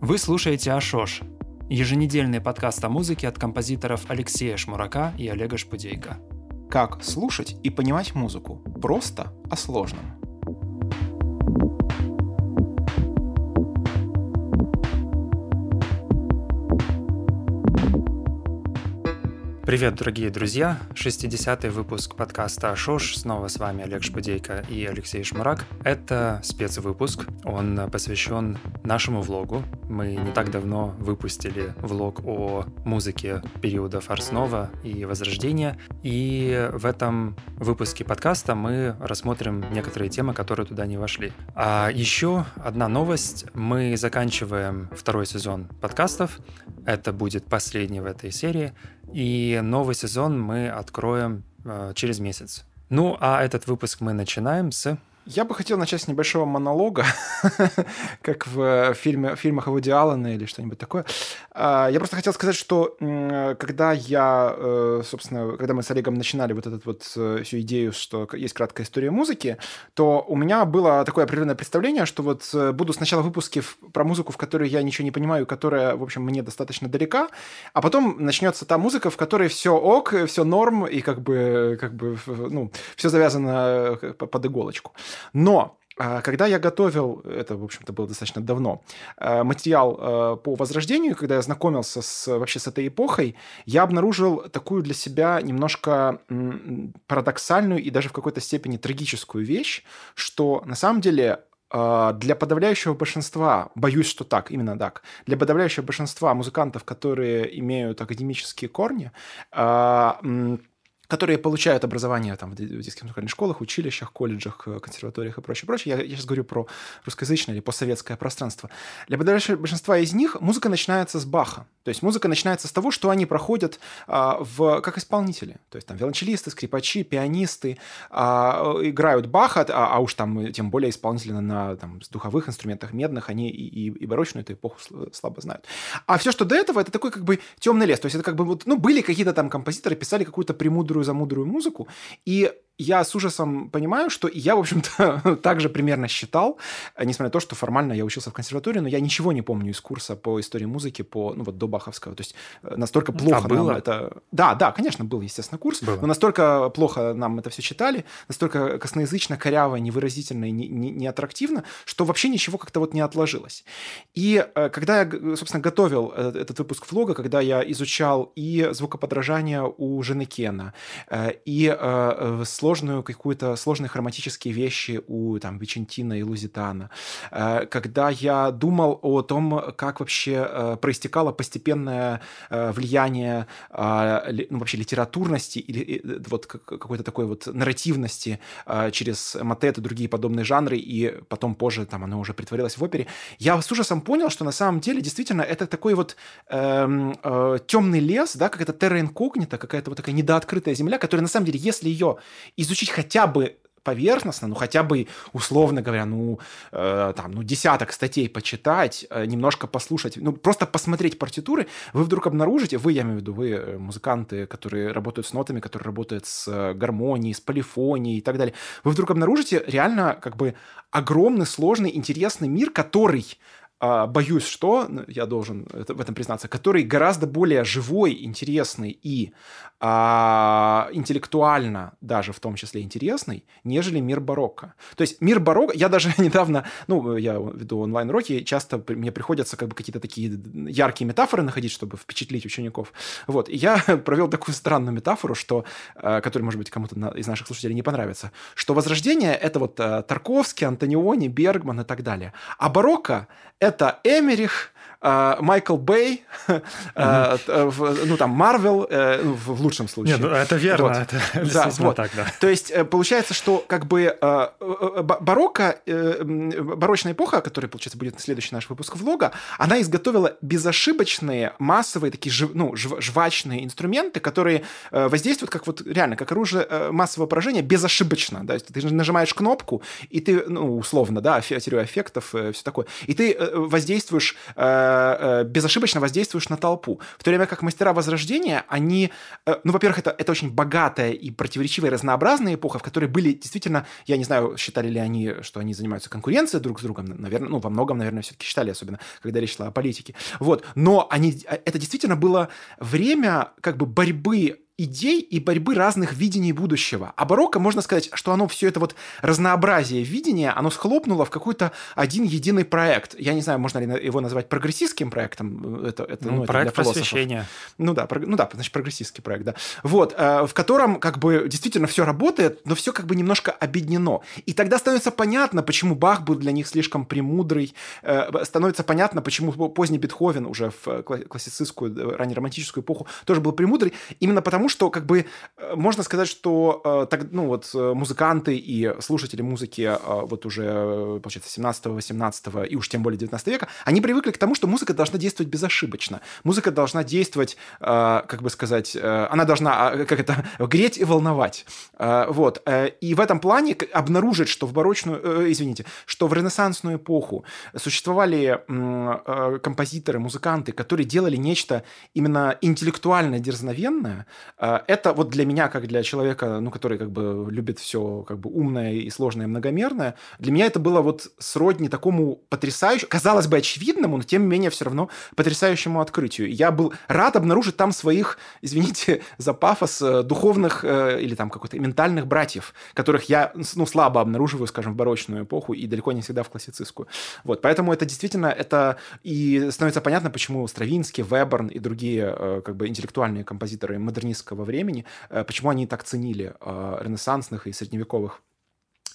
Вы слушаете Ашош, еженедельный подкаст о музыке от композиторов Алексея Шмурака и Олега Шпудейко. Как слушать и понимать музыку просто о сложном. Привет, дорогие друзья! 60-й выпуск подкаста «Шош». Снова с вами Олег Шпудейко и Алексей Шмурак. Это спецвыпуск. Он посвящен нашему влогу. Мы не так давно выпустили влог о музыке периода Фарснова и Возрождения. И в этом выпуске подкаста мы рассмотрим некоторые темы, которые туда не вошли. А еще одна новость. Мы заканчиваем второй сезон подкастов. Это будет последний в этой серии. И новый сезон мы откроем э, через месяц. Ну, а этот выпуск мы начинаем с я бы хотел начать с небольшого монолога, как в фильме, фильмах Вуди Аллена или что-нибудь такое. А, я просто хотел сказать, что когда я, э, собственно, когда мы с Олегом начинали вот эту вот э, всю идею, что есть краткая история музыки, то у меня было такое определенное представление, что вот э, буду сначала выпуски про музыку, в которой я ничего не понимаю, которая, в общем, мне достаточно далека, а потом начнется та музыка, в которой все ок, все норм, и как бы, как бы ну, все завязано под иголочку. Но а, когда я готовил, это, в общем-то, было достаточно давно, а, материал а, по возрождению, когда я знакомился с, вообще с этой эпохой, я обнаружил такую для себя немножко парадоксальную и даже в какой-то степени трагическую вещь, что на самом деле для подавляющего большинства, боюсь, что так, именно так, для подавляющего большинства музыкантов, которые имеют академические корни, которые получают образование там, в детских музыкальных школах, училищах, колледжах, э, консерваториях и прочее, прочее. Я, я сейчас говорю про русскоязычное или постсоветское пространство. Для большинства из них музыка начинается с Баха. То есть музыка начинается с того, что они проходят а, в, как исполнители. То есть там виолончелисты, скрипачи, пианисты а, играют Баха, а, а уж там тем более исполнители на там, духовых инструментах медных, они и, и, и барочную эту эпоху слабо знают. А все, что до этого, это такой как бы темный лес. То есть это как бы вот, ну, были какие-то там композиторы, писали какую-то премудрую мудрую за мудрую музыку. И я с ужасом понимаю, что я, в общем-то, также примерно считал, несмотря на то, что формально я учился в консерватории, но я ничего не помню из курса по истории музыки, по, ну вот до Баховского. То есть э, настолько а плохо а было? нам это... Да, да, конечно, был, естественно, курс, было. но настолько плохо нам это все читали, настолько косноязычно, коряво, невыразительно и неаттрактивно, не, не что вообще ничего как-то вот не отложилось. И э, когда я, собственно, готовил э, этот выпуск влога, когда я изучал и звукоподражание у жены Кена, и сложную какую-то, сложные хроматические вещи у там Вичентина и Лузитана. Э, когда я думал о том, как вообще э, проистекало постепенное э, влияние ну, вообще литературности или вот какой-то такой вот нарративности через Матет и другие подобные жанры, и потом позже там оно уже притворилось в опере, я с ужасом понял, что на самом деле действительно это такой вот э, э, темный лес, да, как это терра инкогнита, какая-то вот такая недооткрытая земля, которая на самом деле, если ее изучить хотя бы поверхностно, ну хотя бы условно говоря, ну э, там, ну десяток статей почитать, э, немножко послушать, ну просто посмотреть партитуры, вы вдруг обнаружите, вы, я имею в виду, вы э, музыканты, которые работают с нотами, которые работают с э, гармонией, с полифонией и так далее, вы вдруг обнаружите реально как бы огромный, сложный, интересный мир, который боюсь, что, ну, я должен в этом признаться, который гораздо более живой, интересный и а, интеллектуально даже в том числе интересный, нежели мир барокко. То есть мир барокко, я даже недавно, ну, я веду онлайн-уроки, часто мне приходится как бы какие-то такие яркие метафоры находить, чтобы впечатлить учеников. Вот, и я провел такую странную метафору, что, а, которая, может быть, кому-то из наших слушателей не понравится, что возрождение — это вот а, Тарковский, Антониони, Бергман и так далее. А барокко — это Эмерих, Майкл Бэй, а, ну там Марвел, э, ну, в лучшем случае. Нет, ну, это верно, вот. это да, вот. так, да. То есть э, получается, что как бы э, барокко, барочная эпоха, которая, получается, будет следующий наш выпуск влога, она изготовила безошибочные, массовые, такие ну, жвачные инструменты, которые воздействуют как вот реально, как оружие массового поражения безошибочно. Да? Ты нажимаешь кнопку, и ты, ну, условно, да, теорию эффектов, все такое, и ты воздействуешь э, безошибочно воздействуешь на толпу. В то время как мастера Возрождения, они, ну, во-первых, это, это очень богатая и противоречивая, разнообразная эпоха, в которой были действительно, я не знаю, считали ли они, что они занимаются конкуренцией друг с другом, наверное, ну, во многом, наверное, все-таки считали, особенно, когда речь шла о политике. Вот, но они, это действительно было время как бы борьбы идей и борьбы разных видений будущего. А барокко, можно сказать, что оно все это вот разнообразие видения, оно схлопнуло в какой-то один единый проект. Я не знаю, можно ли его назвать прогрессистским проектом. Это, это, ну, ну, проект это просвещения. Ну да, про, ну да, значит, прогрессистский проект, да. Вот, э, в котором как бы действительно все работает, но все как бы немножко объединено. И тогда становится понятно, почему Бах был для них слишком премудрый, э, становится понятно, почему поздний Бетховен уже в классицистскую, э, раннеромантическую эпоху тоже был премудрый, именно потому, тому, что как бы э, можно сказать, что э, так, ну вот э, музыканты и слушатели музыки вот уже, получается, 17-18 и уж тем более 19 века, они привыкли к тому, что музыка должна действовать безошибочно. Музыка должна действовать, как бы сказать, она должна, а, как это, греть и волновать. Вот. И в этом плане обнаружить, что в барочную, извините, что в ренессансную эпоху существовали композиторы, музыканты, которые делали нечто именно интеллектуально дерзновенное, это вот для меня, как для человека, ну, который как бы любит все как бы умное и сложное, и многомерное, для меня это было вот сродни такому потрясающему, казалось бы, очевидному, но тем не менее все равно потрясающему открытию. Я был рад обнаружить там своих, извините за пафос, э, духовных э, или там какой-то ментальных братьев, которых я, ну, слабо обнаруживаю, скажем, в барочную эпоху и далеко не всегда в классицистскую. Вот, поэтому это действительно, это и становится понятно, почему Стравинский, Веберн и другие э, как бы интеллектуальные композиторы модернистского классического времени, э, почему они так ценили э, ренессансных и средневековых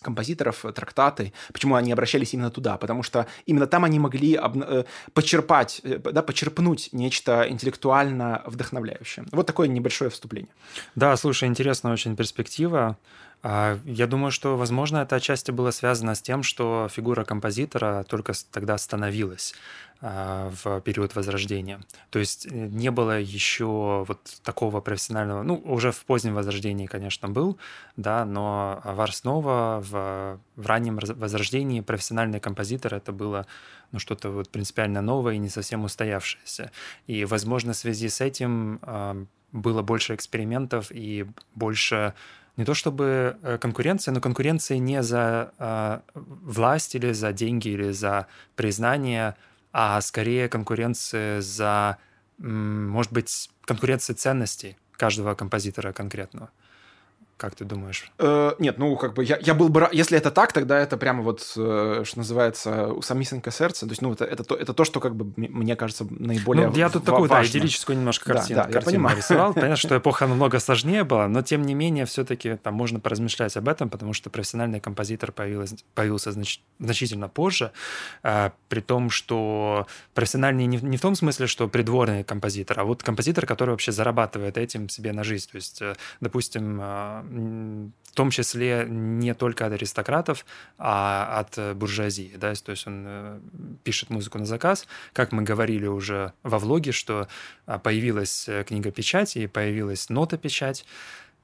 композиторов, трактаты, почему они обращались именно туда, потому что именно там они могли э, почерпать, да, почерпнуть нечто интеллектуально вдохновляющее. Вот такое небольшое вступление. Да, слушай, интересная очень перспектива. А, я думаю, что, возможно, это отчасти было связано с тем, что фигура композитора только тогда становилась. А, в период Возрождения. То есть э, не было еще вот такого профессионального, ну, уже в позднем Возрождении, конечно, был, да, но в Арснова, в, в раннем Возрождении профессиональный композитор это было ну, что-то вот принципиально новое и не совсем устоявшееся. И, возможно, в связи с этим э, было больше экспериментов и больше не то чтобы э, конкуренция, но конкуренция не за э, власть или за деньги или за признание, а скорее конкуренция за, может быть, конкуренция ценностей каждого композитора конкретного. Как ты думаешь? Э, нет, ну, как бы я, я был бы... Если это так, тогда это прямо вот, э, что называется, у самисенько сердце. То есть, ну, это, это, то, это то, что, как бы, мне кажется, наиболее Ну, я тут такую, да, идиллическую немножко картину, да, да, картину я понимаю. нарисовал. Понятно, что эпоха намного сложнее была, но, тем не менее, все-таки там можно поразмышлять об этом, потому что профессиональный композитор появился, появился знач, значительно позже, э, при том, что профессиональный не, не в том смысле, что придворный композитор, а вот композитор, который вообще зарабатывает этим себе на жизнь. То есть, э, допустим, э, в том числе не только от аристократов, а от буржуазии. Да? То есть он э, пишет музыку на заказ. Как мы говорили уже во влоге, что а, появилась э, книга печать и появилась нота печать.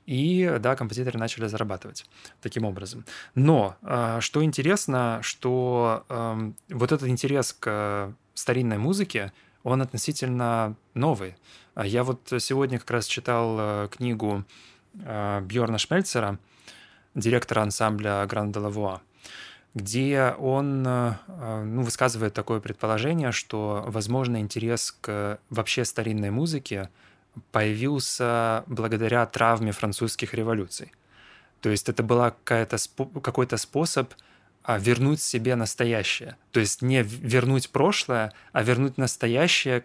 И да, композиторы начали зарабатывать таким образом. Но а, что интересно, что эм, вот этот интерес к старинной музыке, он относительно новый. Я вот сегодня как раз читал э, книгу Э, Бьорна Шмельцера, директора ансамбля Гранд Лавуа, где он э, ну, высказывает такое предположение, что, возможно, интерес к вообще старинной музыке появился благодаря травме французских революций. То есть это был какой-то способ а, вернуть себе настоящее. То есть не вернуть прошлое, а вернуть настоящее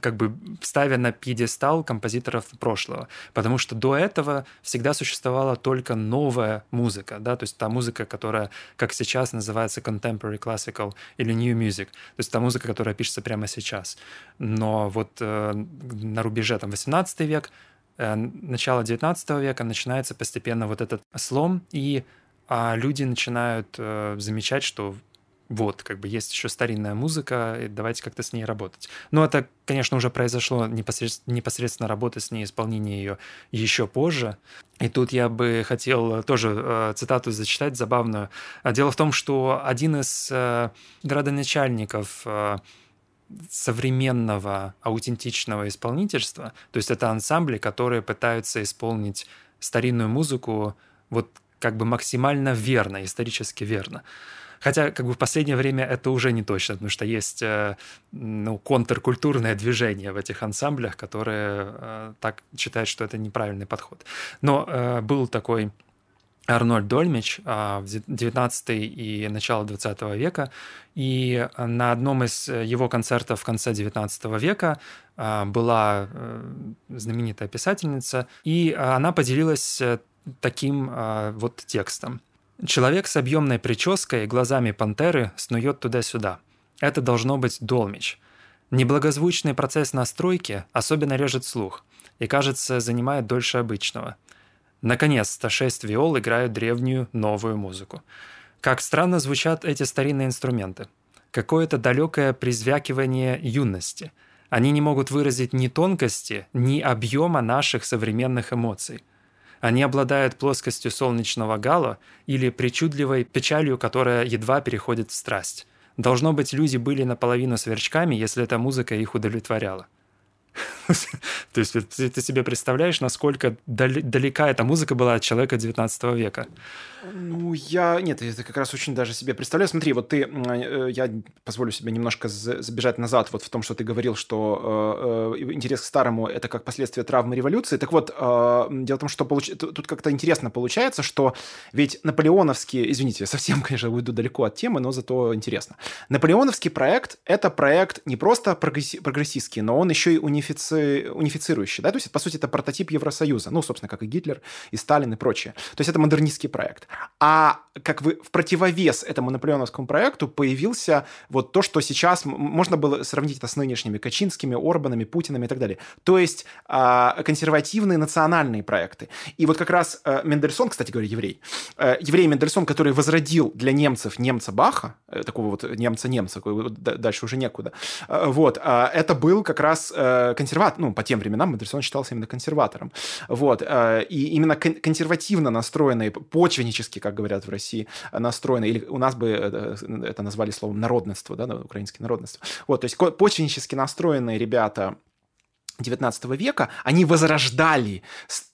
как бы ставя на пьедестал композиторов прошлого, потому что до этого всегда существовала только новая музыка, да, то есть та музыка, которая, как сейчас называется contemporary classical или new music, то есть та музыка, которая пишется прямо сейчас. Но вот э, на рубеже там 18 век, э, начало 19 века начинается постепенно вот этот слом, и а люди начинают э, замечать, что вот, как бы есть еще старинная музыка, и давайте как-то с ней работать. Но это, конечно, уже произошло непосредственно, непосредственно работа с ней, исполнение ее еще позже. И тут я бы хотел тоже э, цитату зачитать забавную. Дело в том, что один из э, градоначальников э, современного аутентичного исполнительства, то есть это ансамбли, которые пытаются исполнить старинную музыку вот как бы максимально верно, исторически верно. Хотя, как бы в последнее время это уже не точно, потому что есть э, ну, контркультурное движение в этих ансамблях, которые э, так считают, что это неправильный подход. Но э, был такой Арнольд Дольмич в 19 и начало 20 века. И на одном из его концертов в конце 19 века была знаменитая писательница, и она поделилась таким вот текстом. Человек с объемной прической и глазами пантеры снует туда-сюда. Это должно быть долмич. Неблагозвучный процесс настройки особенно режет слух и, кажется, занимает дольше обычного. Наконец-то шесть виол играют древнюю новую музыку. Как странно звучат эти старинные инструменты. Какое-то далекое призвякивание юности. Они не могут выразить ни тонкости, ни объема наших современных эмоций – они обладают плоскостью солнечного гала или причудливой печалью, которая едва переходит в страсть. Должно быть, люди были наполовину сверчками, если эта музыка их удовлетворяла. То есть ты, ты себе представляешь, насколько далека эта музыка была от человека 19 века? Ну, я... Нет, это как раз очень даже себе представляю. Смотри, вот ты... Э, я позволю себе немножко забежать назад вот в том, что ты говорил, что э, э интерес к старому — это как последствие травмы революции. Так вот, э, дело в том, что получ... тут как-то интересно получается, что ведь наполеоновские... Извините, совсем, конечно, уйду далеко от темы, но зато интересно. Наполеоновский проект — это проект не просто прогресси... прогрессистский, но он еще и унифици... унифицирующий. Да? То есть, по сути, это прототип Евросоюза. Ну, собственно, как и Гитлер, и Сталин, и прочее. То есть это модернистский проект. А как бы в противовес этому наполеоновскому проекту появился вот то, что сейчас можно было сравнить это с нынешними Качинскими, Орбанами, Путинами и так далее. То есть э, консервативные национальные проекты. И вот как раз э, Мендельсон, кстати говоря, еврей, э, еврей Мендельсон, который возродил для немцев немца Баха, э, такого вот немца-немца, дальше уже некуда, вот, э, это был как раз консерватор, ну, по тем временам Мендельсон считался именно консерватором. Вот, и именно кон- консервативно настроенные, почвеннические политически, как говорят в России, настроены, или у нас бы это, это назвали словом народность, да, украинское народность. Вот, то есть почвеннически настроенные ребята 19 века, они возрождали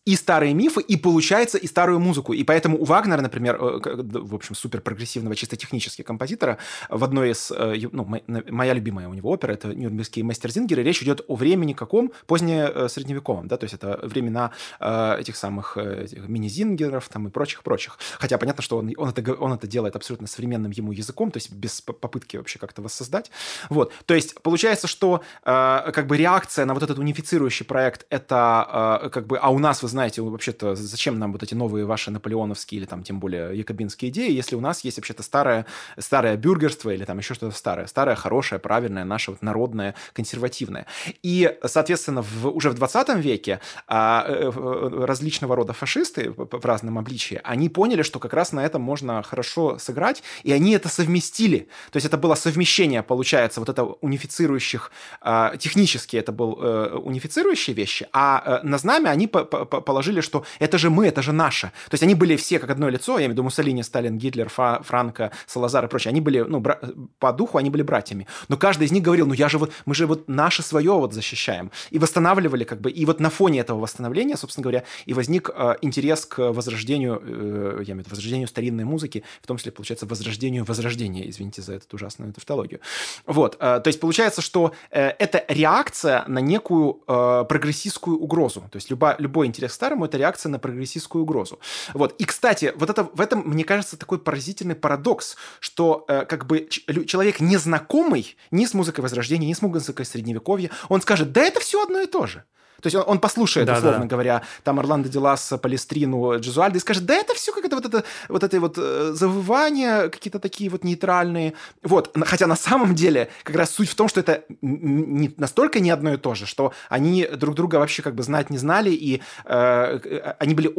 и старые мифы, и, получается, и старую музыку. И поэтому у Вагнера, например, э, в общем, супер прогрессивного, чисто технически композитора, в одной из, э, ну, моя любимая у него опера, это Нюрнбергский Мастерзингер, и речь идет о времени каком? Позднее э, средневековом, да, то есть это времена этих самых мини-зингеров там и прочих-прочих. Хотя понятно, что он, он, это, он это делает абсолютно современным ему языком, то есть без попытки вообще как-то воссоздать. Вот, то есть получается, что как бы реакция на вот этот унифицирующий проект, это как бы, а у нас, вы знаете, вообще-то зачем нам вот эти новые ваши наполеоновские или там тем более якобинские идеи, если у нас есть вообще-то старое, старое бюргерство или там еще что-то старое, старое, хорошее, правильное, наше вот народное, консервативное. И, соответственно, в, уже в 20 веке а, э, э, различного рода фашисты в разном обличии, они поняли, что как раз на этом можно хорошо сыграть, и они это совместили. То есть это было совмещение, получается, вот это унифицирующих, а, технически это был э, унифицирующие вещи, а на знамя они по, по, положили, что это же мы, это же наше. То есть они были все как одно лицо, я имею в виду Муссолини, Сталин, Гитлер, Фа, Франко, Салазар и прочее. Они были, ну, бра- по духу они были братьями. Но каждый из них говорил, ну я же вот, мы же вот наше свое вот защищаем. И восстанавливали как бы, и вот на фоне этого восстановления, собственно говоря, и возник э, интерес к возрождению, э, я имею в виду возрождению старинной музыки, в том числе, получается, возрождению возрождения, извините за эту ужасную тавтологию. Вот, э, то есть получается, что э, это реакция на некую э, прогрессистскую угрозу. То есть люба, любой интерес старому это реакция на прогрессистскую угрозу. Вот. И, кстати, вот это, в этом, мне кажется, такой поразительный парадокс, что э, как бы человек незнакомый ни с музыкой Возрождения, ни с музыкой Средневековья, он скажет, да это все одно и то же. То есть он, он послушает, да, условно да. говоря, там Орландо Делас, Палестрину, Джезуальдо и скажет, да это все как это вот это вот это вот э, завывания какие-то такие вот нейтральные. Вот, хотя на самом деле как раз суть в том, что это не, настолько не одно и то же, что они друг друга вообще как бы знать не знали, и э, э, они были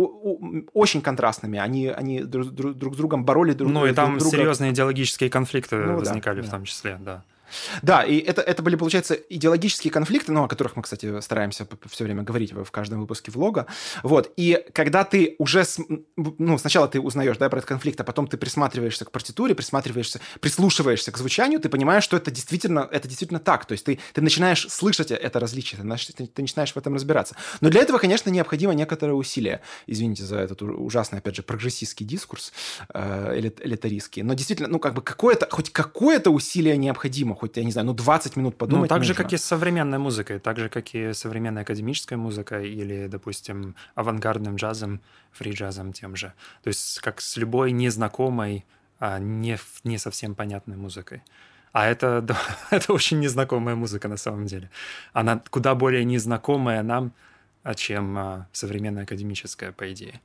очень контрастными, они, они друг, друг с другом боролись друг Ну и там друга. серьезные идеологические конфликты ну, возникали да, в том числе, да. Да, и это, это были, получается, идеологические конфликты, ну, о которых мы, кстати, стараемся все время говорить в каждом выпуске влога. Вот, и когда ты уже, ну, сначала ты узнаешь, да, про этот конфликт, а потом ты присматриваешься к партитуре, присматриваешься, прислушиваешься к звучанию, ты понимаешь, что это действительно, это действительно так. То есть ты, ты начинаешь слышать это различие, ты, ты начинаешь в этом разбираться. Но для этого, конечно, необходимо некоторое усилие. Извините за этот ужасный, опять же, прогрессистский дискурс, э, элитаристский. Но действительно, ну, как бы какое-то, хоть какое-то усилие необходимо, хоть, я не знаю, ну 20 минут подумать Ну, так нужно. же, как и с современной музыкой, так же, как и современная академическая музыка или, допустим, авангардным джазом, фри-джазом тем же. То есть как с любой незнакомой, а не, не совсем понятной музыкой. А это, да, это очень незнакомая музыка на самом деле. Она куда более незнакомая нам, а, чем а, современная академическая, по идее.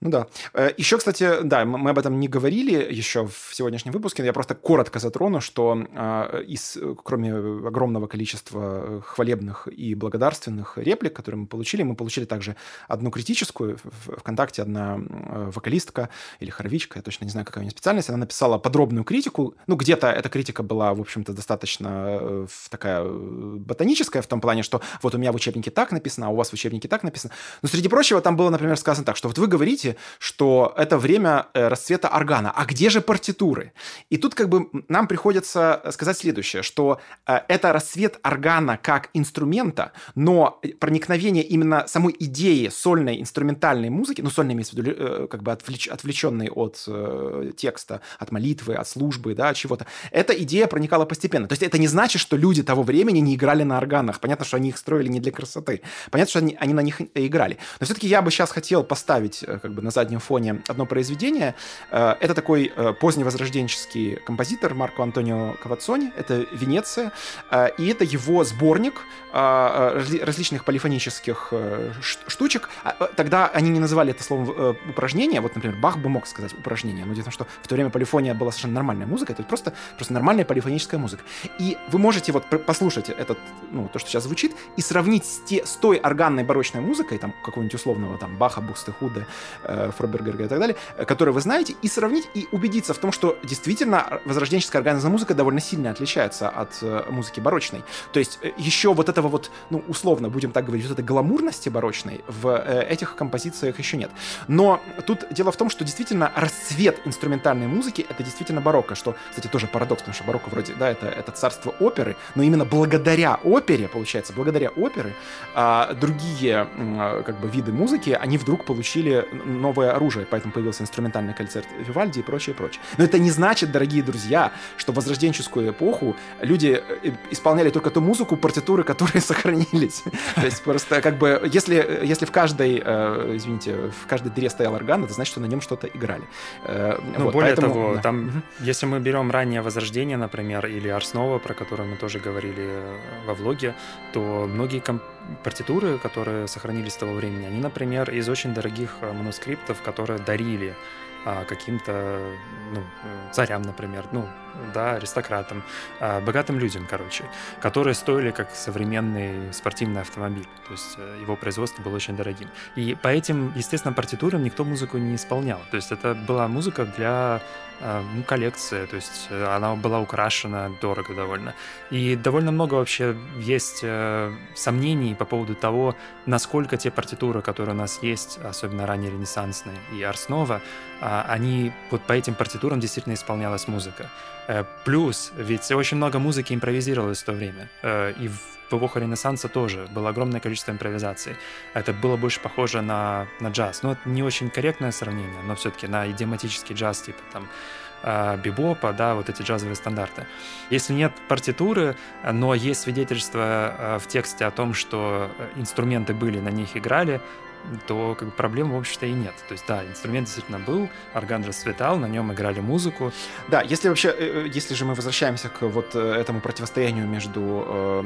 Ну да. Э, еще, кстати, да, мы об этом не говорили еще в сегодняшнем выпуске. Я просто коротко затрону, что э, из, кроме огромного количества хвалебных и благодарственных реплик, которые мы получили, мы получили также одну критическую. ВКонтакте одна э, вокалистка или хоровичка, я точно не знаю, какая у нее специальность, она написала подробную критику. Ну, где-то эта критика была, в общем-то, достаточно такая ботаническая в том плане, что вот у меня в учебнике так написано, а у вас в учебнике так написано. Но, среди прочего, там было, например, сказано так, что вот вы говорите, что это время э, расцвета органа. А где же партитуры? И тут как бы нам приходится сказать следующее, что э, это расцвет органа как инструмента, но проникновение именно самой идеи сольной инструментальной музыки, ну, сольной имеется в виду, э, как бы отвлеч, отвлеченной от текста, от молитвы, от службы, да, от чего-то, эта идея проникала постепенно. То есть это не значит, что люди того времени не играли на органах. Понятно, что они их строили не для красоты. Понятно, что они, они на них играли. Но все-таки я бы сейчас хотел поставить как бы на заднем фоне одно произведение. Э, это такой э, поздневозрожденческий композитор Марко Антонио Кавацони. Это Венеция. Э, и это его сборник различных полифонических штучек. А, тогда они не называли это словом упражнение. Вот, например, Бах бы мог сказать упражнение. Но дело в том, что в то время полифония была совершенно нормальная музыка. Это просто, просто нормальная полифоническая музыка. И вы можете вот послушать этот, ну, то, что сейчас звучит, и сравнить с, те, с той органной барочной музыкой, там, какого-нибудь условного, там, Баха, Бухстехуда, э, и так далее, э, которые вы знаете, и сравнить, и убедиться в том, что действительно возрожденческая органная музыка довольно сильно отличается от э, музыки барочной. То есть э, еще вот этого вот, ну, условно, будем так говорить, вот этой гламурности барочной в этих композициях еще нет. Но тут дело в том, что действительно расцвет инструментальной музыки — это действительно барокко, что, кстати, тоже парадокс, потому что барокко вроде, да, это, это царство оперы, но именно благодаря опере, получается, благодаря оперы, а, другие а, как бы виды музыки, они вдруг получили новое оружие, поэтому появился инструментальный концерт Вивальди и прочее, прочее. Но это не значит, дорогие друзья, что в возрожденческую эпоху люди э, исполняли только ту музыку, партитуры, которые сохранились. То есть просто как бы, если, если в каждой, э, извините, в каждой дыре стоял орган, это значит, что на нем что-то играли. Э, ну, вот, более поэтому, того, да. там, угу. если мы берем раннее Возрождение, например, или Арснова, про которое мы тоже говорили во влоге, то многие комп партитуры, которые сохранились с того времени, они, например, из очень дорогих э, манускриптов, которые дарили а, каким-то ну, царям, например, ну, да, аристократам, а, богатым людям, короче, которые стоили как современный спортивный автомобиль. То есть э, его производство было очень дорогим. И по этим, естественно, партитурам никто музыку не исполнял. То есть это была музыка для а, ну, коллекция, то есть э, она была украшена дорого довольно. И довольно много вообще есть э, сомнений по поводу того, насколько те партитуры, которые у нас есть, особенно ранее ренессансные и Арснова, а, они вот по этим партитурам действительно исполнялась музыка. Э, плюс, ведь очень много музыки импровизировалось в то время. И в эпоху Ренессанса тоже было огромное количество импровизаций. Это было больше похоже на, на джаз. Ну, это не очень корректное сравнение, но все-таки на идиоматический джаз, типа там э, бибопа, да, вот эти джазовые стандарты. Если нет партитуры, но есть свидетельство э, в тексте о том, что инструменты были, на них играли, то как бы, проблем, в общем-то, и нет. То есть, да, инструмент действительно был, орган расцветал, на нем играли музыку. Да, если вообще, э, э, если же мы возвращаемся к вот э, этому противостоянию между э,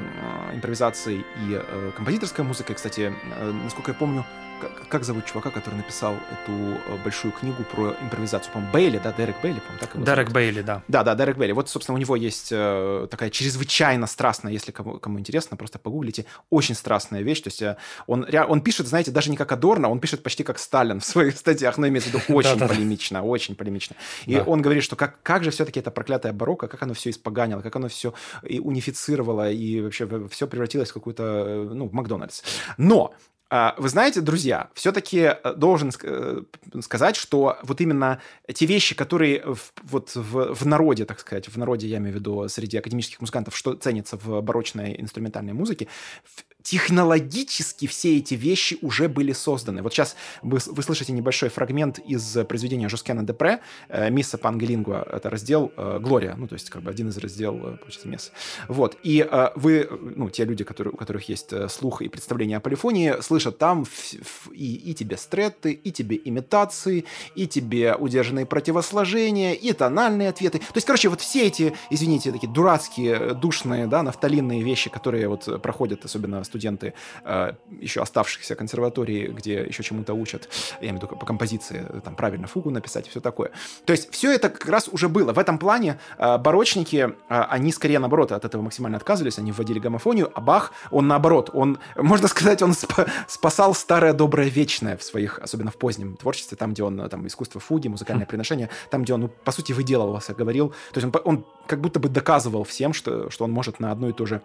импровизацией и э, композиторской музыкой, кстати, э, насколько я помню, как, как зовут чувака, который написал эту э, большую книгу про импровизацию? По-моему, Бейли, да, Дерек Бейли, по-моему, так его Дерек зовут? Бейли, да. Да, да, Дерек Бейли. Вот, собственно, у него есть э, такая чрезвычайно страстная, если кому, кому интересно, просто погуглите, очень страстная вещь. То есть э, он, он пишет, знаете, даже не как Адорно, он пишет почти как Сталин в своих статьях, но имеется в виду очень полемично, очень полемично. И он говорит, что как, как же все-таки это проклятое барокко, как оно все испоганило, как оно все и унифицировало, и вообще все превратилось в какую-то, ну, в Макдональдс. Но вы знаете, друзья, все-таки э, должен э, сказать, что вот именно те вещи, которые в, вот в, в народе, так сказать, в народе, я имею в виду среди академических музыкантов, что ценится в барочной инструментальной музыке, технологически все эти вещи уже были созданы. Вот сейчас вы, вы слышите небольшой фрагмент из произведения Жоскена Депре э, «Мисса Пангелингуа». Это раздел э, «Глория», ну, то есть как бы один из раздел, э, получается, мессы. Вот. И э, вы, ну, те люди, которые, у которых есть э, слух и представление о полифонии, слышат там и, и тебе стреты, и тебе имитации, и тебе удержанные противосложения, и тональные ответы. То есть, короче, вот все эти, извините, такие дурацкие, душные, да, нафталинные вещи, которые вот проходят, особенно студенты студенты э, еще оставшихся консерватории, где еще чему-то учат, я имею в виду по композиции, там правильно фугу написать и все такое. То есть все это как раз уже было. В этом плане э, барочники, э, они скорее наоборот от этого максимально отказывались, они вводили гомофонию, а Бах, он наоборот, он, можно сказать, он сп спасал старое доброе вечное в своих, особенно в позднем творчестве, там, где он, там, искусство фуги, музыкальное хм. приношение, там, где он, ну, по сути, выделывался, говорил, то есть он, он как будто бы доказывал всем, что, что он может на одну и ту же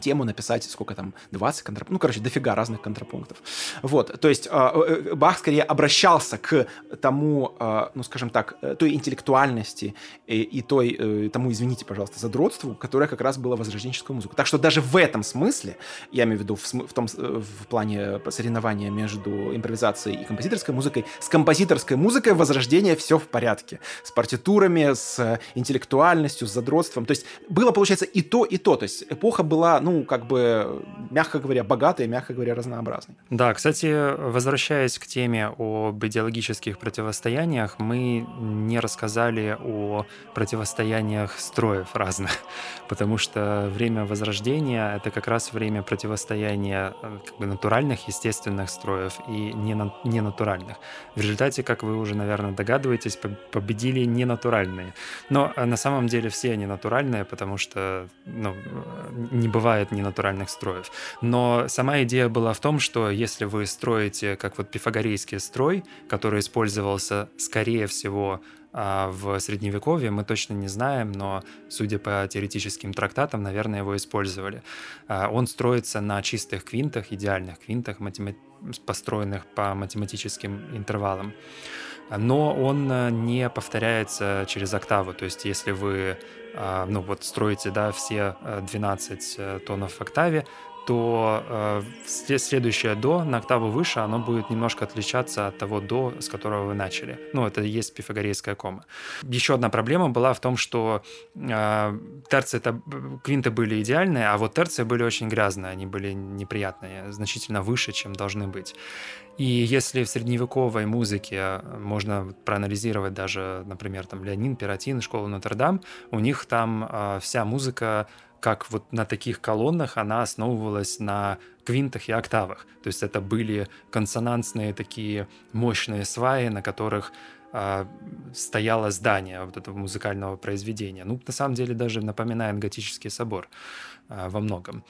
тему написать, сколько там, 20 контрапунктов, ну, короче, дофига разных контрапунктов. Вот, то есть а, э, э, Бах скорее обращался к тому, э, ну, скажем так, э, той интеллектуальности и, и той, тому, извините, пожалуйста, задротству, которое как раз было возрожденческую музыку. Так что даже в этом смысле, я имею в виду в, в том, в плане соревнования между импровизацией и композиторской музыкой, с композиторской музыкой возрождение все в порядке. С партитурами, с интеллектуальностью, с задротством. То есть было, получается, и то, и то. То есть эпоха была, ну, как бы, мягко говоря, богатой, мягко говоря, разнообразной. Да, кстати, возвращаясь к теме об идеологических противостояниях, мы не рассказали о противостояниях строев разных, потому что время Возрождения — это как раз время противостояния э, как бы, натуральных, естественных строев и ненатуральных. В результате, как вы уже, наверное, догадываетесь, победили ненатуральные. Но э, на самом деле все они натуральные, потому что ну, не бывает бывает ненатуральных строев. Но сама идея была в том, что если вы строите, как вот пифагорейский строй, который использовался, скорее всего, а, в средневековье, мы точно не знаем, но судя по теоретическим трактатам, наверное, его использовали. А, он строится на чистых квинтах, идеальных квинтах, математи... построенных по математическим интервалам. Но он э, не повторяется через октаву, то есть если вы а, ну вот строите, да, все 12 э, э, тонов в октаве, то э, следующее до на октаву выше, оно будет немножко отличаться от того до, с которого вы начали. Ну, это и есть пифагорейская кома. Еще одна проблема была в том, что э, терции, это, квинты были идеальные, а вот терции были очень грязные, они были неприятные, значительно выше, чем должны быть. И если в средневековой музыке можно проанализировать даже, например, там Леонин, Пиратин, школу Нотр-Дам, у них там э, вся музыка как вот на таких колоннах она основывалась на квинтах и октавах. То есть это были консонансные такие мощные сваи, на которых э, стояло здание вот этого музыкального произведения. Ну, на самом деле даже напоминает готический собор. Э, во многом,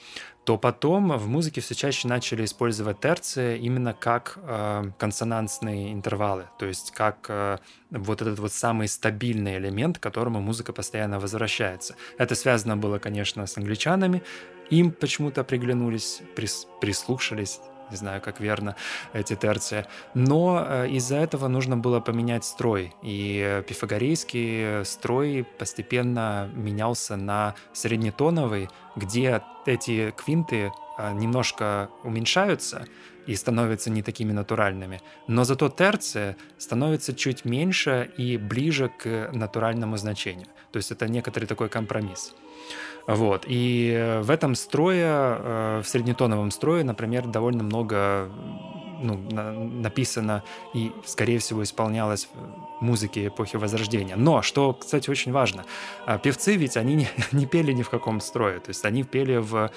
то потом в музыке все чаще начали использовать терции именно как э, консонансные интервалы, то есть как э, вот этот вот самый стабильный элемент, к которому музыка постоянно возвращается. Это связано было, конечно, с англичанами, им почему-то приглянулись, прис, прислушались не знаю, как верно эти терции. Но э, из-за этого нужно было поменять строй, и пифагорейский строй постепенно менялся на среднетоновый, где эти квинты э, немножко уменьшаются и становятся не такими натуральными. Но зато терция становится чуть меньше и ближе к натуральному значению. То есть это некоторый такой компромисс. Вот. И в этом строе, э, в среднетоновом строе, например, довольно много ну, написано и, скорее всего, исполнялось музыки эпохи Возрождения. Но, что, кстати, очень важно, э, певцы ведь они не, не пели ни в каком строе, то есть они пели в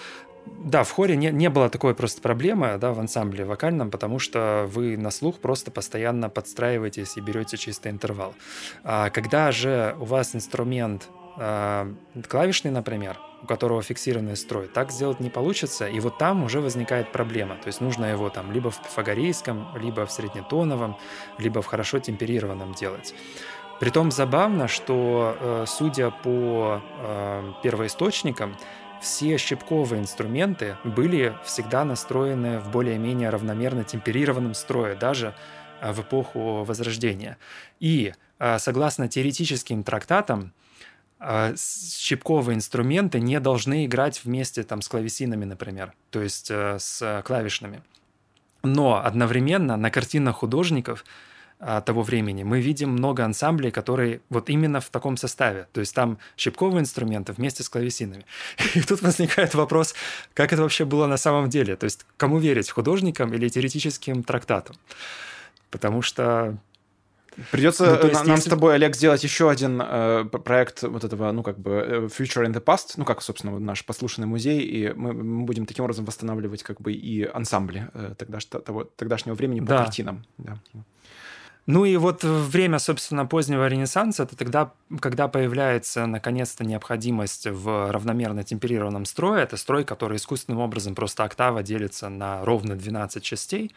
да, в хоре не, не было такой просто проблемы, да, в ансамбле вокальном, потому что вы на слух просто постоянно подстраиваетесь и берете чистый интервал. А когда же у вас инструмент а, клавишный, например, у которого фиксированный строй, так сделать не получится, и вот там уже возникает проблема. То есть нужно его там либо в пифагорейском, либо в среднетоновом, либо в хорошо темперированном делать. Притом забавно, что, э, судя по э, первоисточникам, все щипковые инструменты были всегда настроены в более-менее равномерно темперированном строе, даже э, в эпоху Возрождения. И, согласно теоретическим трактатам, щипковые инструменты не должны играть вместе там, с клавесинами, например, то есть с клавишными. Но одновременно на картинах художников – а, того времени, мы видим много ансамблей, которые вот именно в таком составе. То есть там щипковые инструменты вместе с клавесинами. И тут возникает вопрос, как это вообще было на самом деле? То есть кому верить, художникам или теоретическим трактатам? Потому что Придется ну, есть, нам если... с тобой, Олег, сделать еще один э, проект вот этого, ну, как бы, э, Future in the Past, ну, как, собственно, наш послушанный музей, и мы, мы будем таким образом восстанавливать, как бы, и ансамбли э, тогдаш, того, тогдашнего времени по да. картинам. Да. Ну и вот время, собственно, позднего Ренессанса, это тогда, когда появляется наконец-то необходимость в равномерно темперированном строе. Это строй, который искусственным образом просто октава делится на ровно 12 частей.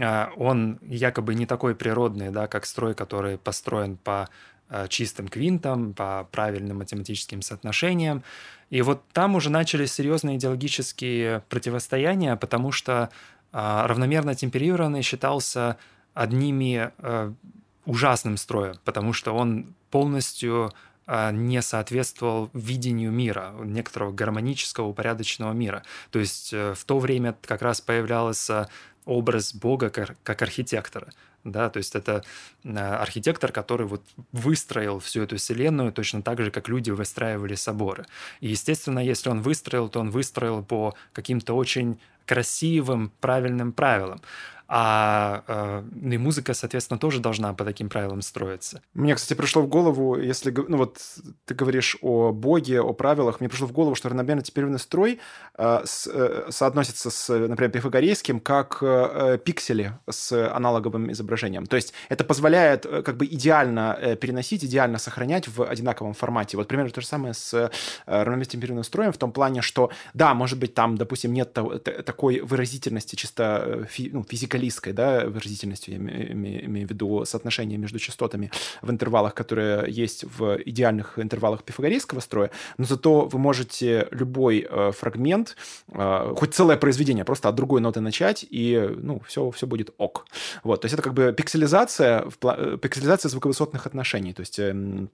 А, он якобы не такой природный, да, как строй, который построен по а, чистым квинтам, по правильным математическим соотношениям. И вот там уже начались серьезные идеологические противостояния, потому что а, равномерно темперированный считался одними э, ужасным строем, потому что он полностью э, не соответствовал видению мира, некоторого гармонического, упорядоченного мира. То есть э, в то время как раз появлялся образ Бога как, архитектора. Да, то есть это архитектор, который вот выстроил всю эту вселенную точно так же, как люди выстраивали соборы. И, естественно, если он выстроил, то он выстроил по каким-то очень красивым, правильным правилам а э, и музыка, соответственно, тоже должна по таким правилам строиться. Мне, кстати, пришло в голову, если, ну вот ты говоришь о боге, о правилах, мне пришло в голову, что равномерно теперевный строй э, с, э, соотносится с, например, пифагорейским как э, пиксели с аналоговым изображением. То есть это позволяет э, как бы идеально э, переносить, идеально сохранять в одинаковом формате. Вот примерно то же самое с э, равномерно темперированным строем в том плане, что, да, может быть, там, допустим, нет такой выразительности чисто э, фи, ну, физической физикалистской да, выразительностью, я имею, имею в виду соотношение между частотами в интервалах, которые есть в идеальных интервалах пифагорейского строя, но зато вы можете любой э, фрагмент, э, хоть целое произведение, просто от другой ноты начать, и ну, все, все будет ок. Вот, то есть это как бы пикселизация, э, пикселизация звуковысотных отношений, то есть э,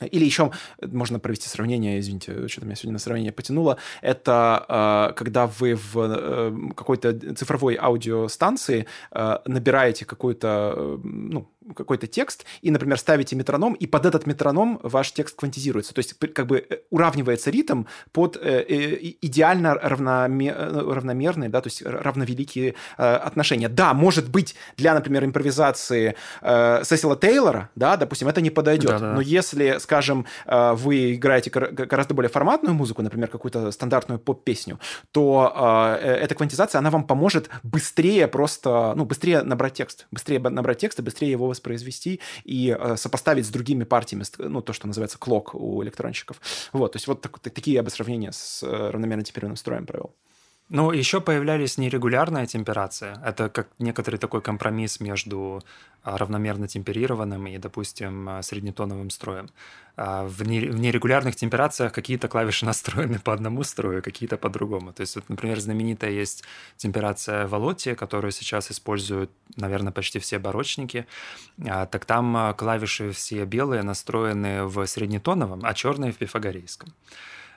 или еще можно провести сравнение, извините, что-то меня сегодня на сравнение потянуло. Это э, когда вы в э, какой-то цифровой аудиостанции э, набираете какую-то, э, ну, какой-то текст и, например, ставите метроном, и под этот метроном ваш текст квантизируется. То есть как бы э, уравнивается ритм под э, э, идеально равномер, равномерные, да, то есть равновеликие отношения. Да, может быть, для, например, импровизации Сесила Тейлора, да, допустим, это не подойдет. Да, да. Но если, скажем, вы играете гораздо более форматную музыку, например, какую-то стандартную поп-песню, то эта квантизация, она вам поможет быстрее просто, ну, быстрее набрать текст, быстрее набрать текст и быстрее его воспроизвести и э, сопоставить с другими партиями, ну, то, что называется клок у электронщиков. Вот, то есть вот так, такие я бы сравнения с э, равномерно темперированным строем провел. Ну, еще появлялись нерегулярная темперация. Это как некоторый такой компромисс между а, равномерно темперированным и, допустим, а, среднетоновым строем. А, в нерегулярных темперациях какие-то клавиши настроены по одному строю, какие-то по другому. То есть, вот, например, знаменитая есть темперация Волоти, которую сейчас используют, наверное, почти все барочники. Так там клавиши все белые настроены в среднетоновом, а черные в пифагорейском.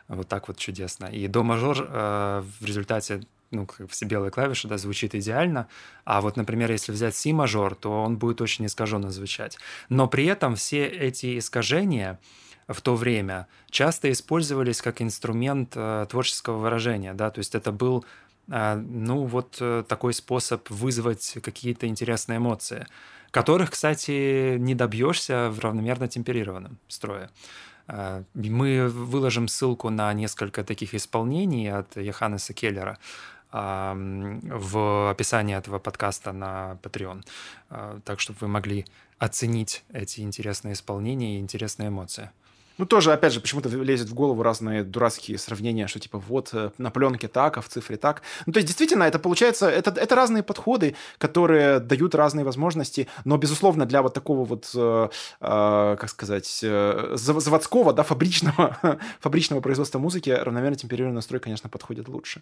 Вот так вот чудесно. И до мажор э, в результате ну, как все белые клавиши, да, звучит идеально. А вот, например, если взять си мажор, то он будет очень искаженно звучать. Но при этом все эти искажения в то время часто использовались как инструмент э, творческого выражения, да, то есть это был, э, ну, вот э, такой способ вызвать какие-то интересные эмоции, которых, кстати, не добьешься в равномерно темперированном строе. Э, мы выложим ссылку на несколько таких исполнений от Йоханнеса Келлера в описании этого подкаста на Patreon, э, так чтобы вы могли оценить эти интересные исполнения и интересные эмоции. Ну, тоже, опять же, почему-то лезет в голову разные дурацкие сравнения, что типа вот э, на пленке так, а в цифре так. Ну, то есть, действительно, это получается, это, это разные подходы, которые дают разные возможности, но, безусловно, для вот такого вот, э, э, как сказать, э, заводского, да, фабричного, фабричного производства музыки равномерно темперированный настрой, конечно, подходит лучше.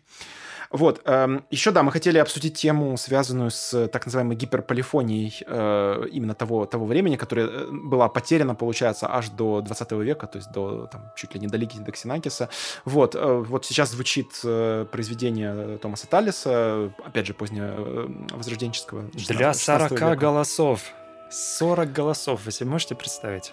Вот. Э, эм, еще, да, мы хотели обсудить тему, связанную с так называемой гиперполифонией э, именно того, того времени, которое э, была потеряна, получается, аж до 20 века, то есть до там, чуть ли не до Лики Ксенакиса. Вот, э, вот сейчас звучит э, произведение Томаса Таллиса, опять же, позднее э, возрожденческого. Для 40 века. голосов. 40 голосов, вы себе можете представить?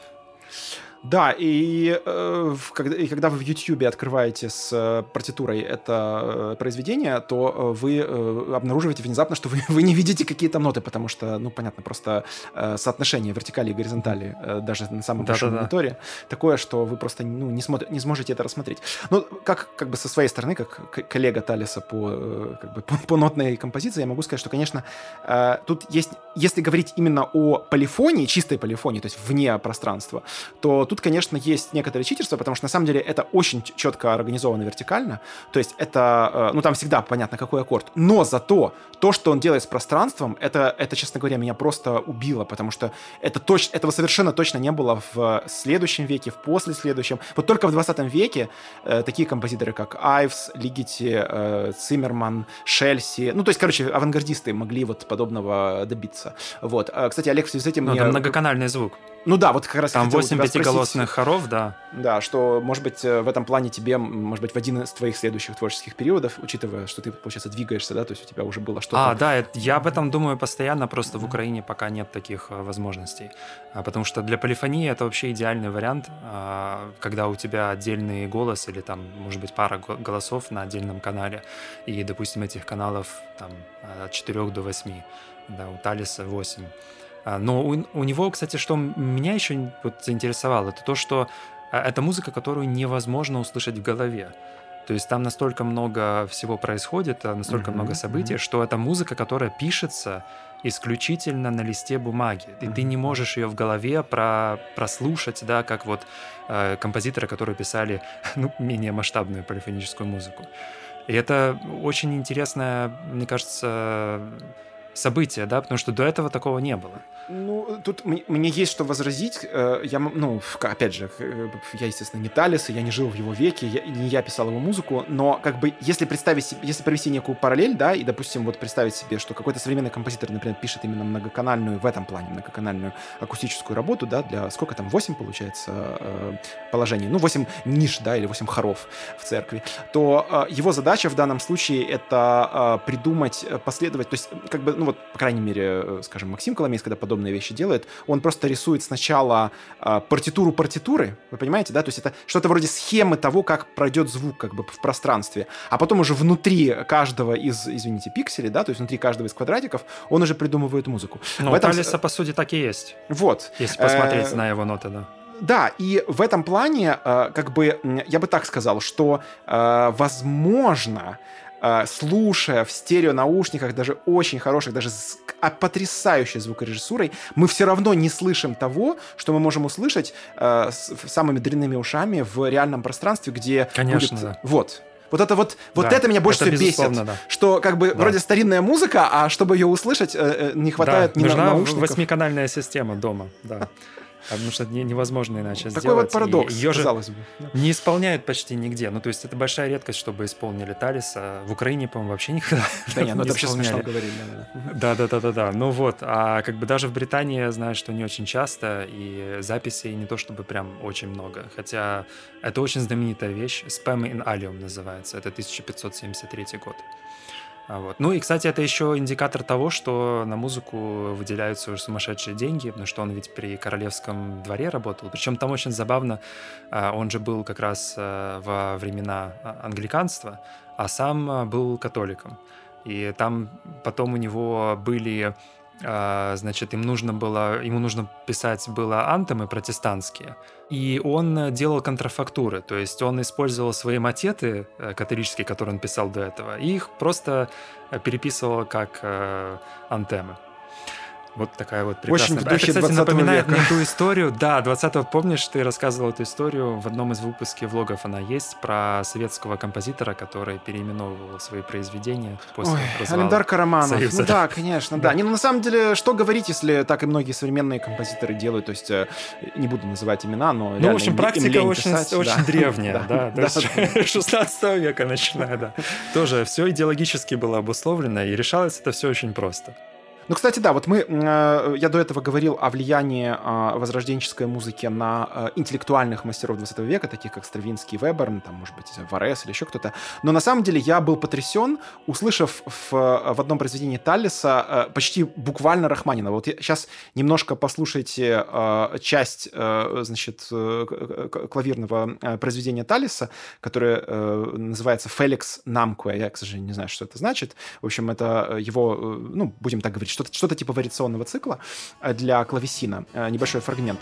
Да, и, э, когда, и когда вы в YouTube открываете с э, партитурой это э, произведение, то вы э, обнаруживаете внезапно, что вы, вы не видите какие то ноты, потому что, ну, понятно, просто э, соотношение вертикали и горизонтали э, даже на самом большом да, мониторе да. такое, что вы просто ну, не, смотр, не сможете это рассмотреть. Ну, как, как бы со своей стороны, как коллега Талиса по, э, как бы, по, по нотной композиции, я могу сказать, что, конечно, э, тут есть, если говорить именно о полифонии, чистой полифонии, то есть вне пространства, то тут тут, конечно, есть некоторое читерство, потому что на самом деле это очень четко организовано вертикально. То есть это, э, ну там всегда понятно, какой аккорд. Но зато то, что он делает с пространством, это, это честно говоря, меня просто убило, потому что это точ, этого совершенно точно не было в следующем веке, в после следующем. Вот только в 20 веке э, такие композиторы, как Айвс, Лигити, э, Циммерман, Шельси, ну, то есть, короче, авангардисты могли вот подобного добиться. Вот. Кстати, Олег, в связи с этим... Ну, мне... это многоканальный звук. Ну да, вот как раз Там 8 пятиголосных хоров, да. Да, что, может быть, э, в этом плане тебе, может быть, в один из твоих следующих творческих периодов, учитывая, что ты, получается, двигаешься, да, то есть у тебя уже было что-то... А, да, я об этом думаю постоянно, просто в Украине пока нет таких э, возможностей. А, потому что для полифонии это вообще идеальный вариант, а, когда у тебя отдельный голос или там, может быть, пара голосов на отдельном канале, и, допустим, этих каналов там от 4 до 8, да, у Талиса 8. А, но у, у него, кстати, что меня еще вот заинтересовало, это то, что а, это музыка, которую невозможно услышать в голове. То есть там настолько много всего происходит, а, настолько mm-hmm, много событий, mm-hmm. что это музыка, которая пишется исключительно на листе бумаги. И ты не можешь ее в голове про, прослушать, да, как вот э, композиторы, которые писали ну, менее масштабную полифоническую музыку. И это очень интересная, мне кажется, событие, да, потому что до этого такого не было. Ну, тут мне есть что возразить. Э, я, ну, опять же, э, я, естественно, не Талис, я не жил в его веке, я, не я писал его музыку, но как бы если представить если провести некую параллель, да, и, допустим, вот представить себе, что какой-то современный композитор, например, пишет именно многоканальную, в этом плане, многоканальную акустическую работу, да, для, сколько там, 8, получается, э, положений, ну, 8 ниш, да, или 8 хоров в церкви, то его задача в данном случае это придумать, последовать, то есть, как бы, ну, вот, по крайней мере, скажем, Максим Коломейс, когда подобное подобные вещи делает. Он просто рисует сначала э, партитуру партитуры, вы понимаете, да? То есть это что-то вроде схемы того, как пройдет звук как бы в пространстве. А потом уже внутри каждого из, извините, пикселей, да, то есть внутри каждого из квадратиков, он уже придумывает музыку. Ну, в этом... Талиса, по сути, так и есть. Вот. Если посмотреть э, на его ноты, да. Да, и в этом плане, э, как бы, я бы так сказал, что, э, возможно, слушая в стереонаушниках, даже очень хороших, даже с а, потрясающей звукорежиссурой, мы все равно не слышим того, что мы можем услышать э, с самыми дрянными ушами в реальном пространстве, где Конечно, будет... Да. Вот. Вот это вот, вот да, это меня больше это всего бесит, да. что как бы да. вроде старинная музыка, а чтобы ее услышать, э, э, не хватает да, ни нужна наушников. восьмиканальная система дома, да. Потому что невозможно иначе Такой сделать. вот парадокс, ее казалось бы. Не исполняют почти нигде. Ну, то есть это большая редкость, чтобы исполнили Талиса. В Украине, по-моему, вообще никогда Да нет, ну это вообще смешно говорили. Да-да-да-да-да. Ну вот, а как бы даже в Британии я знаю, что не очень часто, и записей не то чтобы прям очень много. Хотя это очень знаменитая вещь. Spam in Allium называется. Это 1573 год. А вот. Ну и, кстати, это еще индикатор того, что на музыку выделяются сумасшедшие деньги, потому что он ведь при королевском дворе работал. Причем там очень забавно, а, он же был как раз а, во времена англиканства, а сам был католиком. И там потом у него были а, значит, им нужно было, ему нужно писать было антемы протестантские, и он делал контрафактуры, то есть он использовал свои матеты э, католические, которые он писал до этого, и их просто переписывал как э, антемы. Вот такая вот прекрасная. Очень в духе Это, кстати, 20 напоминает века. мне ту историю. Да, 20-го, помнишь, ты рассказывал эту историю в одном из выпусков влогов, она есть, про советского композитора, который переименовывал свои произведения после Ой, развала Алендар Караманов. Союза. Ну да, конечно, да. Да. Не, ну на самом деле, что говорить, если так и многие современные композиторы делают, то есть э, не буду называть имена, но Ну, в общем, им- им практика лень очень, писать, очень да. древняя, да, да, есть 16 века начиная, да. Тоже все идеологически было обусловлено, и решалось это все очень просто. Ну, кстати, да, вот мы, э, я до этого говорил о влиянии э, возрожденческой музыки на э, интеллектуальных мастеров 20 века, таких как Стравинский, Вебер, ну, там, может быть, Варес или еще кто-то. Но на самом деле я был потрясен, услышав в, в одном произведении Таллиса почти буквально Рахманинова. Вот сейчас немножко послушайте часть, значит, клавирного произведения Таллиса, которое называется «Феликс Намкуэ». Я, к сожалению, не знаю, что это значит. В общем, это его, ну, будем так говорить, что-то что типа вариационного цикла э, для клавесина. Э, Небольшой фрагмент.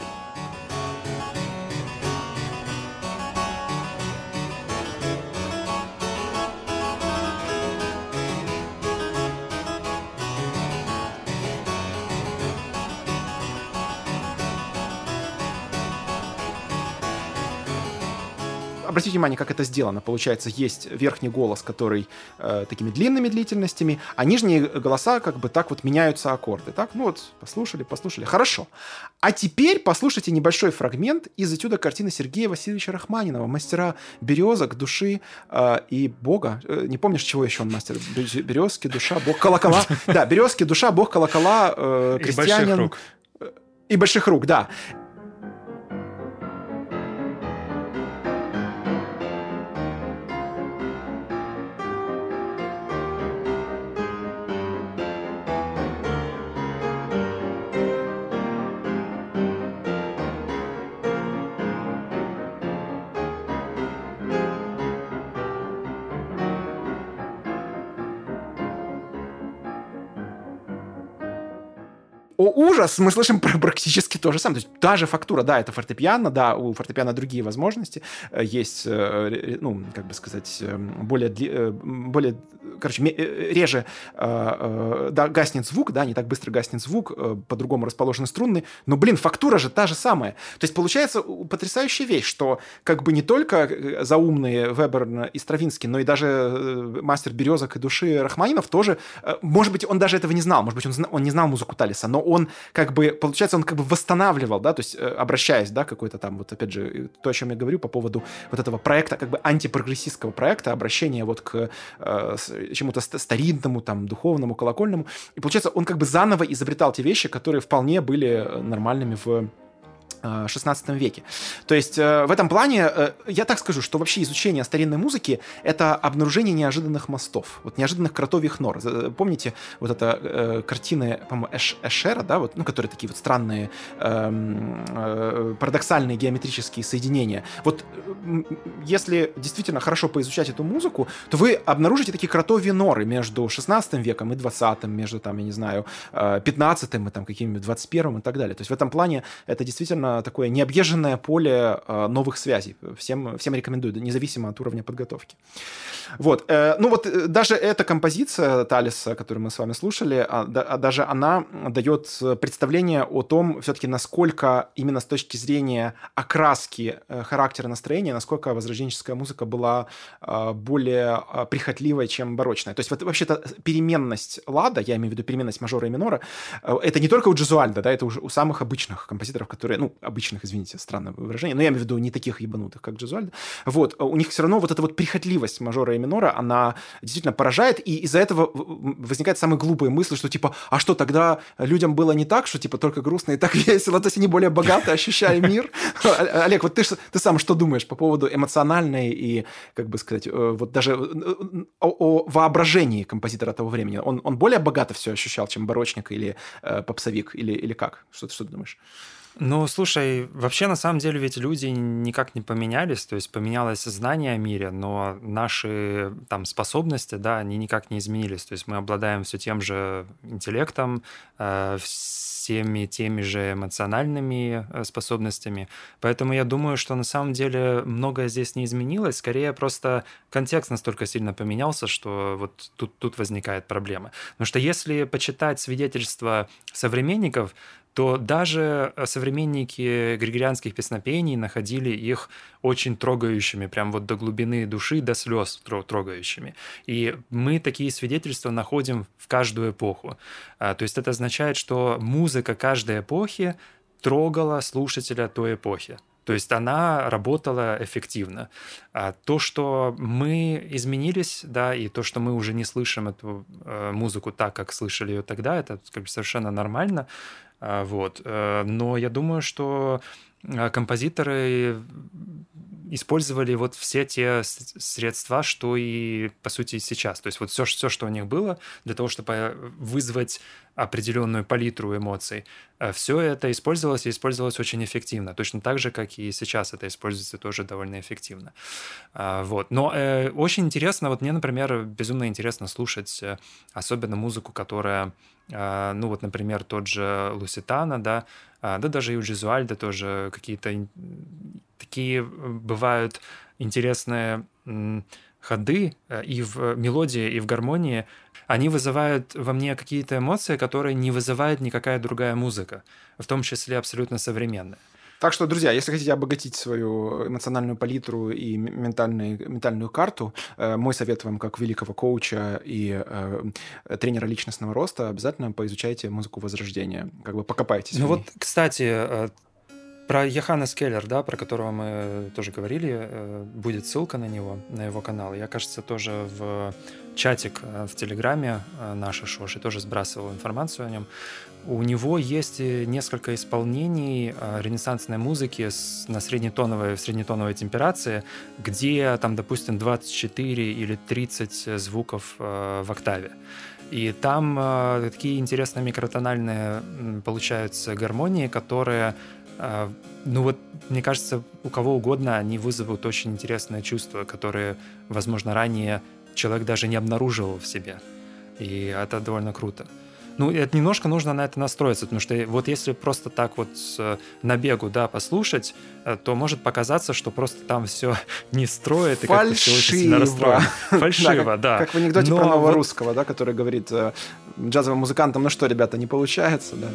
Обратите внимание, как это сделано. Получается, есть верхний голос, который э, такими длинными длительностями, а нижние голоса как бы так вот меняются аккорды. Так, ну вот, послушали, послушали. Хорошо. А теперь послушайте небольшой фрагмент из этюда картины Сергея Васильевича Рахманинова, мастера березок, души э, и бога. Э, не помнишь, чего еще он мастер? Бе- Березки, душа, бог, колокола. Да, березки, душа, бог, колокола, э, И больших крестьянин. рук. И больших рук, да. О, ужас! Мы слышим пр- практически то же самое. То есть та же фактура, да, это фортепиано, да, у фортепиано другие возможности. Э, Есть, э, ну, как бы сказать, э, более, более короче, реже да, гаснет звук, да, не так быстро гаснет звук, по-другому расположены струны, но, блин, фактура же та же самая. То есть получается потрясающая вещь, что как бы не только заумные Вебер и Стравинский, но и даже мастер березок и души Рахманинов тоже, может быть, он даже этого не знал, может быть, он, он не знал музыку Талиса, но он как бы, получается, он как бы восстанавливал, да, то есть э, обращаясь, да, какой-то там, вот опять же, то, о чем я говорю по поводу вот этого проекта, как бы антипрогрессистского проекта, обращения вот к э, чему-то ст- старинному, там, духовному, колокольному. И получается, он как бы заново изобретал те вещи, которые вполне были э, нормальными в 16 веке. То есть э, в этом плане э, я так скажу, что вообще изучение старинной музыки — это обнаружение неожиданных мостов, вот неожиданных кротовьих нор. Помните вот это э, картины, по-моему, Эш- Эшера, да, вот, ну, которые такие вот странные, эм, э, парадоксальные геометрические соединения. Вот э, если действительно хорошо поизучать эту музыку, то вы обнаружите такие кротовьи норы между 16 веком и 20 между, там, я не знаю, э, 15 и там каким-нибудь 21 и так далее. То есть в этом плане это действительно такое необъезженное поле э, новых связей. Всем, всем рекомендую, независимо от уровня подготовки. Вот. э, Ну вот э, даже эта композиция Талиса, которую мы с вами слушали, а, а даже она дает представление о том, все-таки насколько именно с точки зрения окраски характера настроения, насколько возрожденческая музыка была более прихотливой, чем барочная. То есть вот вообще-то переменность лада, я имею в виду переменность мажора и минора, это не только у Джезуальда, да, это уже у самых обычных композиторов, которые, ну, обычных, извините, странное выражение, но я имею в виду не таких ебанутых, как Джезуальда. Вот, э, у них все равно вот эта вот прихотливость мажора и минора, она действительно поражает, и из-за этого в- в- возникают самые глупые мысли, что типа, а что, тогда людям было не так, что типа только грустно и так весело, то есть они более богаты, ощущая мир? Олег, вот ты, ты сам что думаешь по поводу эмоциональной и, как бы сказать, э, вот даже э, о, о воображении композитора того времени? Он, он более богато все ощущал, чем барочник или э, попсовик, или, или как? Что, что ты думаешь? Ну, слушай, вообще на самом деле ведь люди никак не поменялись, то есть поменялось знание о мире, но наши там способности, да, они никак не изменились. То есть мы обладаем все тем же интеллектом, э, всеми теми же эмоциональными э, способностями. Поэтому я думаю, что на самом деле многое здесь не изменилось, скорее просто контекст настолько сильно поменялся, что вот тут, тут возникает проблема. Потому что если почитать свидетельства современников, то даже э, современники григорианских песнопений находили их очень трогающими, прям вот до глубины души, до слез трогающими. И мы такие свидетельства находим в каждую эпоху. А, то есть это означает, что музыка каждой эпохи трогала слушателя той эпохи. То есть она работала эффективно. А то, что мы изменились, да, и то, что мы уже не слышим эту э, музыку так, как слышали ее тогда, это как бы совершенно нормально. А, вот. Э, но я думаю, что э, композиторы использовали вот все те средства, что и, по сути, сейчас. То есть вот все, все, что у них было для того, чтобы вызвать определенную палитру эмоций, э, все это использовалось и использовалось очень эффективно. Точно так же, как и сейчас это используется тоже довольно эффективно. А, вот. Но э, очень интересно, вот мне, например, безумно интересно слушать особенно музыку, которая а, ну вот, например, тот же Луситана, да, а, да даже и у Джизуальда тоже какие-то такие бывают интересные ходы э, и в мелодии, и в гармонии, они вызывают во мне какие-то эмоции, которые не вызывает никакая другая музыка, в том числе абсолютно современная. Так что, друзья, если хотите обогатить свою эмоциональную палитру и ментальную, ментальную карту, э, мой совет вам как великого коуча и э, тренера личностного роста, обязательно поизучайте музыку Возрождения. Как бы покопайтесь. Ну вот, кстати, э, про Яхана Скеллер, да, про которого мы тоже говорили, э, будет ссылка на него, на его канал. Я, кажется, тоже в чатик э, в Телеграме наша Шоши тоже сбрасывал информацию о нем. У него есть э, несколько исполнений э, ренессансной музыки на среднетоновой, среднетоновой темперации, где там, допустим, 24 или 30 звуков э, в октаве. И там такие интересные микротональные получаются гармонии, которые, ну вот, мне кажется, у кого угодно они вызовут очень интересное чувство, которое, возможно, ранее человек даже не обнаруживал в себе. И это довольно круто. Ну, это немножко нужно на это настроиться, потому что вот если просто так вот на бегу, да, послушать, э, то может показаться, что просто там все не строит и как-то все очень сильно расстроено. Фальшиво, да. Как в анекдоте про Новорусского, да, который говорит э, джазовым музыкантам, ну что, ребята, не получается, да,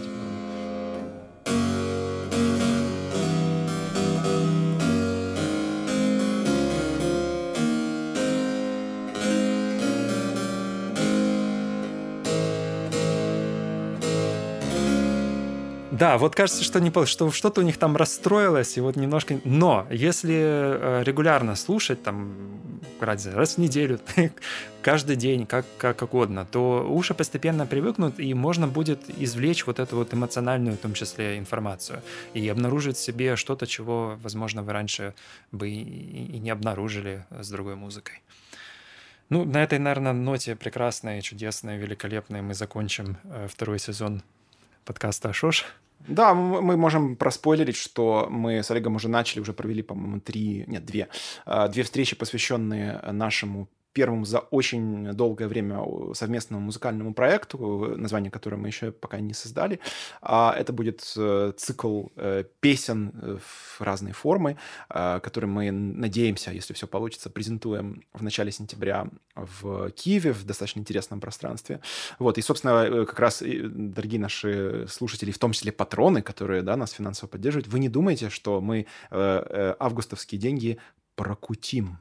Да, вот кажется, что, не, что что-то у них там расстроилось, и вот немножко... Но если э, регулярно слушать, там, ради, раз в неделю, каждый день, как, как угодно, то уши постепенно привыкнут, и можно будет извлечь вот эту вот эмоциональную, в том числе, информацию, и обнаружить в себе что-то, чего, возможно, вы раньше бы и, не обнаружили с другой музыкой. Ну, на этой, наверное, ноте прекрасной, чудесной, великолепной мы закончим э, второй сезон подкаста «Шош». Да, мы можем проспойлерить, что мы с Олегом уже начали, уже провели, по-моему, три, нет, две, а, две встречи, посвященные нашему первому за очень долгое время совместному музыкальному проекту, название которого мы еще пока не создали. А это будет э, цикл э, песен э, в разной формы, который мы надеемся, если все получится, презентуем в начале сентября в Киеве в достаточно интересном пространстве. Вот, и, собственно, как раз, дорогие наши слушатели, в том числе патроны, которые да, нас финансово поддерживают, вы не думайте, что мы августовские деньги прокутим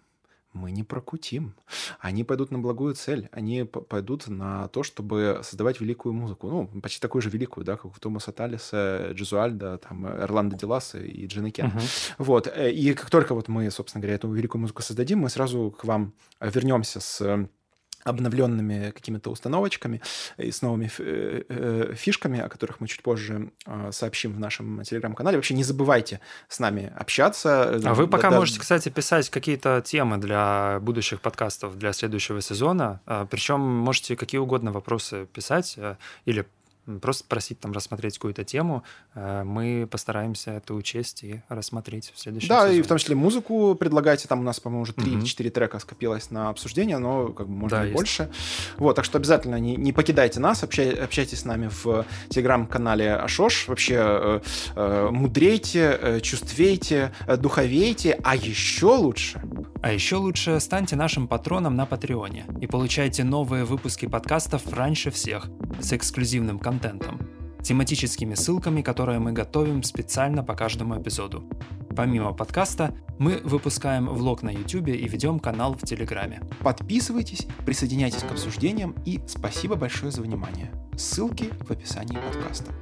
мы не прокутим. Они пойдут на благую цель. Они пойдут на то, чтобы создавать великую музыку. Ну, почти такую же великую, да, как у Томаса Талиса, Джезуальда, там, Эрландо Деласа и Джина Кен. Uh-huh. Вот. Э, и как только вот мы, собственно говоря, эту великую музыку создадим, мы сразу к вам вернемся с обновленными какими-то установочками и с новыми э, э, фишками, о которых мы чуть позже а, сообщим в нашем телеграм-канале. Вообще не забывайте с нами общаться. А вы пока да, можете, кстати, писать какие-то темы для будущих подкастов, для следующего сезона. А, Причем можете какие угодно вопросы писать или просто просить там рассмотреть какую-то тему, э, мы постараемся это учесть и рассмотреть в следующем Да, сезоне. и в том числе музыку предлагайте. Там у нас, по-моему, уже 3 или 4 трека скопилось на обсуждение, но как бы можно Да, и есть. больше. Вот, так что обязательно не, не покидайте нас, общай- общайтесь с нами в телеграм-канале Ашош. Вообще э, э, мудрейте, э, чувствейте, э, духовейте, а еще лучше А еще лучше станьте нашим патроном на Патреоне и получайте новые выпуски подкастов раньше всех с эксклюзивным контентом, тематическими ссылками, которые мы готовим специально по каждому эпизоду. Помимо подкаста, мы выпускаем влог на YouTube и ведем канал в Телеграме. подписывайтесь, присоединяйтесь к обсуждениям и спасибо большое за внимание. Ссылки в описании подкаста.